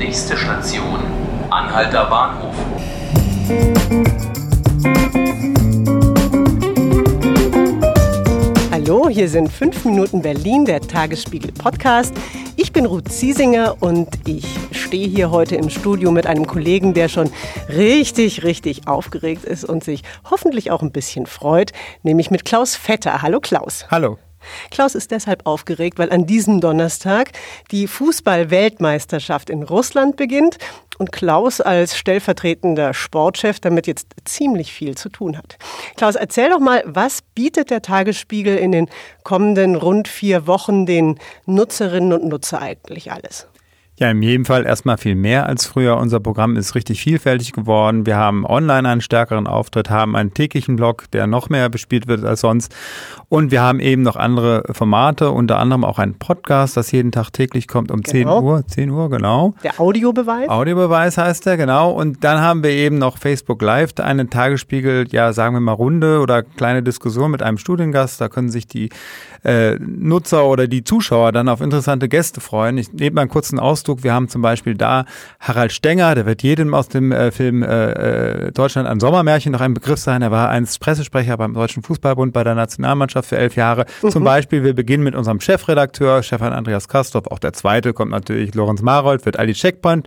Nächste Station, Anhalter Bahnhof. Hallo, hier sind 5 Minuten Berlin, der Tagesspiegel Podcast. Ich bin Ruth Ziesinger und ich stehe hier heute im Studio mit einem Kollegen, der schon richtig, richtig aufgeregt ist und sich hoffentlich auch ein bisschen freut, nämlich mit Klaus Vetter. Hallo Klaus. Hallo. Klaus ist deshalb aufgeregt, weil an diesem Donnerstag die Fußball-Weltmeisterschaft in Russland beginnt und Klaus als stellvertretender Sportchef damit jetzt ziemlich viel zu tun hat. Klaus, erzähl doch mal, was bietet der Tagesspiegel in den kommenden rund vier Wochen den Nutzerinnen und Nutzer eigentlich alles? Ja, in jedem Fall erstmal viel mehr als früher. Unser Programm ist richtig vielfältig geworden. Wir haben online einen stärkeren Auftritt, haben einen täglichen Blog, der noch mehr bespielt wird als sonst. Und wir haben eben noch andere Formate, unter anderem auch einen Podcast, das jeden Tag täglich kommt um genau. 10 Uhr. 10 Uhr, genau. Der Audiobeweis? Audiobeweis heißt der, genau. Und dann haben wir eben noch Facebook Live, einen Tagesspiegel, ja, sagen wir mal Runde oder kleine Diskussion mit einem Studiengast. Da können sich die äh, Nutzer oder die Zuschauer dann auf interessante Gäste freuen. Ich nehme mal einen kurzen Ausdruck. Wir haben zum Beispiel da Harald Stenger, der wird jedem aus dem äh, Film äh, äh, Deutschland ein Sommermärchen noch ein Begriff sein. Er war einst Pressesprecher beim Deutschen Fußballbund bei der Nationalmannschaft für elf Jahre. Mhm. Zum Beispiel, wir beginnen mit unserem Chefredakteur, Stefan Andreas Kastorf. Auch der zweite kommt natürlich Lorenz Marold, wird all die Checkpoint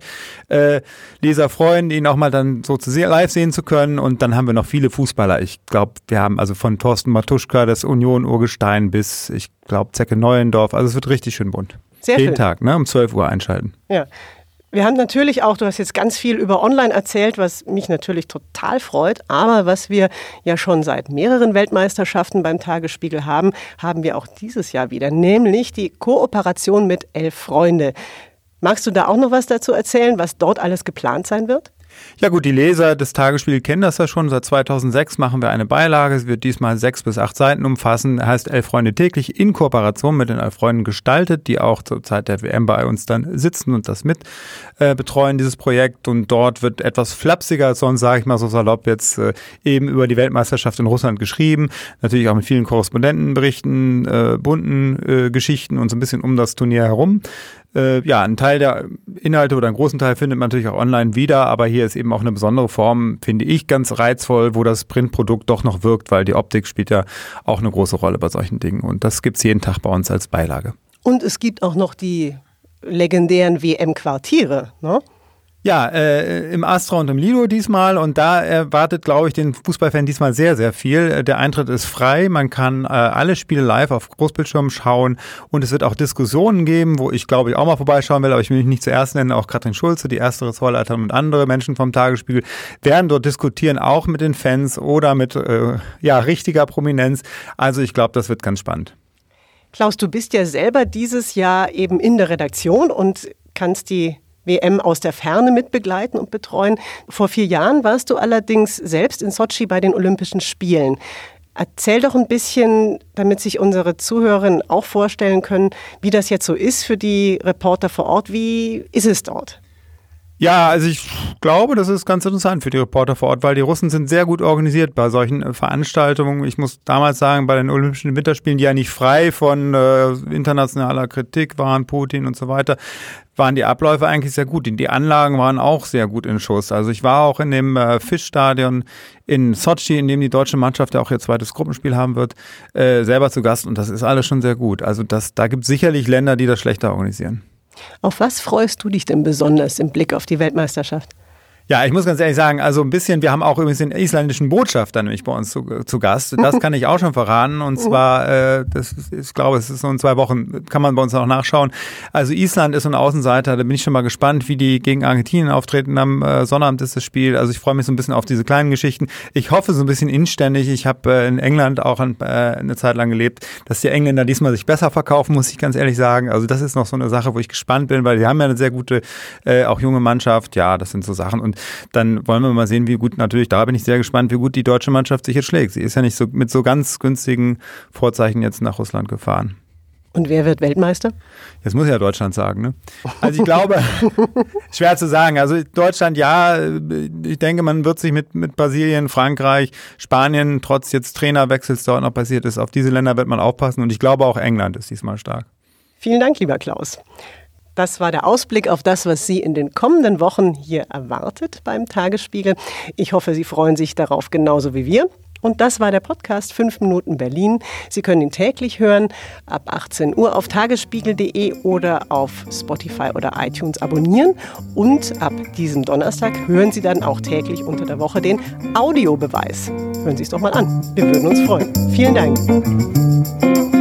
äh, Leser freuen, ihn auch mal dann so zu live sehen zu können. Und dann haben wir noch viele Fußballer. Ich glaube, wir haben also von Thorsten Matuschka, das Union Urgestein bis ich glaube, Zecke Neuendorf. Also es wird richtig schön bunt. Sehr Jeden schön. Tag, ne, um 12 Uhr einschalten. Ja. Wir haben natürlich auch, du hast jetzt ganz viel über Online erzählt, was mich natürlich total freut, aber was wir ja schon seit mehreren Weltmeisterschaften beim Tagesspiegel haben, haben wir auch dieses Jahr wieder, nämlich die Kooperation mit Elf Freunde. Magst du da auch noch was dazu erzählen, was dort alles geplant sein wird? Ja gut, die Leser des Tagesspiegels kennen das ja schon. Seit 2006 machen wir eine Beilage. Es wird diesmal sechs bis acht Seiten umfassen. Heißt Elf Freunde täglich in Kooperation mit den Elf Freunden gestaltet, die auch zur Zeit der WM bei uns dann sitzen und das mit äh, betreuen, dieses Projekt. Und dort wird etwas flapsiger als sonst, sage ich mal so salopp, jetzt äh, eben über die Weltmeisterschaft in Russland geschrieben. Natürlich auch mit vielen Korrespondentenberichten, äh, bunten äh, Geschichten und so ein bisschen um das Turnier herum. Äh, ja, ein Teil der Inhalte oder einen großen Teil findet man natürlich auch online wieder, aber hier ist eben auch eine besondere Form, finde ich, ganz reizvoll, wo das Printprodukt doch noch wirkt, weil die Optik spielt ja auch eine große Rolle bei solchen Dingen. Und das gibt's jeden Tag bei uns als Beilage. Und es gibt auch noch die legendären WM-Quartiere, ne? Ja, äh, im Astra und im Lido diesmal und da erwartet, glaube ich, den Fußballfan diesmal sehr, sehr viel. Der Eintritt ist frei, man kann äh, alle Spiele live auf Großbildschirm schauen und es wird auch Diskussionen geben, wo ich, glaube ich, auch mal vorbeischauen will, aber ich will mich nicht zuerst nennen. Auch Katrin Schulze, die erste Ressortleiterin und andere Menschen vom Tagesspiegel werden dort diskutieren, auch mit den Fans oder mit äh, ja, richtiger Prominenz. Also ich glaube, das wird ganz spannend. Klaus, du bist ja selber dieses Jahr eben in der Redaktion und kannst die WM aus der Ferne mitbegleiten und betreuen. Vor vier Jahren warst du allerdings selbst in Sochi bei den Olympischen Spielen. Erzähl doch ein bisschen, damit sich unsere Zuhörerinnen auch vorstellen können, wie das jetzt so ist für die Reporter vor Ort. Wie ist es dort? Ja, also ich glaube, das ist ganz interessant für die Reporter vor Ort, weil die Russen sind sehr gut organisiert bei solchen äh, Veranstaltungen. Ich muss damals sagen, bei den Olympischen Winterspielen, die ja nicht frei von äh, internationaler Kritik waren, Putin und so weiter, waren die Abläufe eigentlich sehr gut. Die Anlagen waren auch sehr gut in Schuss. Also ich war auch in dem äh, Fischstadion in Sochi, in dem die deutsche Mannschaft ja auch ihr zweites Gruppenspiel haben wird, äh, selber zu Gast und das ist alles schon sehr gut. Also das, da gibt es sicherlich Länder, die das schlechter organisieren. Auf was freust du dich denn besonders im Blick auf die Weltmeisterschaft? Ja, ich muss ganz ehrlich sagen, also ein bisschen, wir haben auch übrigens den isländischen Botschafter nämlich bei uns zu, zu Gast. Das kann ich auch schon verraten. Und zwar, äh, das ist, ich glaube, es ist so in zwei Wochen, kann man bei uns auch nachschauen. Also Island ist so ein Außenseiter, da bin ich schon mal gespannt, wie die gegen Argentinien auftreten. Am äh, Sonnabend ist das Spiel. Also ich freue mich so ein bisschen auf diese kleinen Geschichten. Ich hoffe so ein bisschen inständig. Ich habe äh, in England auch ein, äh, eine Zeit lang gelebt, dass die Engländer diesmal sich besser verkaufen, muss ich ganz ehrlich sagen. Also das ist noch so eine Sache, wo ich gespannt bin, weil die haben ja eine sehr gute, äh, auch junge Mannschaft. Ja, das sind so Sachen. Und dann wollen wir mal sehen, wie gut, natürlich, da bin ich sehr gespannt, wie gut die deutsche Mannschaft sich jetzt schlägt. Sie ist ja nicht so mit so ganz günstigen Vorzeichen jetzt nach Russland gefahren. Und wer wird Weltmeister? Jetzt muss ja Deutschland sagen, ne? Also ich glaube, schwer zu sagen. Also Deutschland, ja, ich denke, man wird sich mit, mit Brasilien, Frankreich, Spanien, trotz jetzt Trainerwechsels dort noch passiert ist, auf diese Länder wird man aufpassen. Und ich glaube auch England ist diesmal stark. Vielen Dank, lieber Klaus. Das war der Ausblick auf das, was Sie in den kommenden Wochen hier erwartet beim Tagesspiegel. Ich hoffe, Sie freuen sich darauf genauso wie wir. Und das war der Podcast 5 Minuten Berlin. Sie können ihn täglich hören, ab 18 Uhr auf tagesspiegel.de oder auf Spotify oder iTunes abonnieren. Und ab diesem Donnerstag hören Sie dann auch täglich unter der Woche den Audiobeweis. Hören Sie es doch mal an. Wir würden uns freuen. Vielen Dank.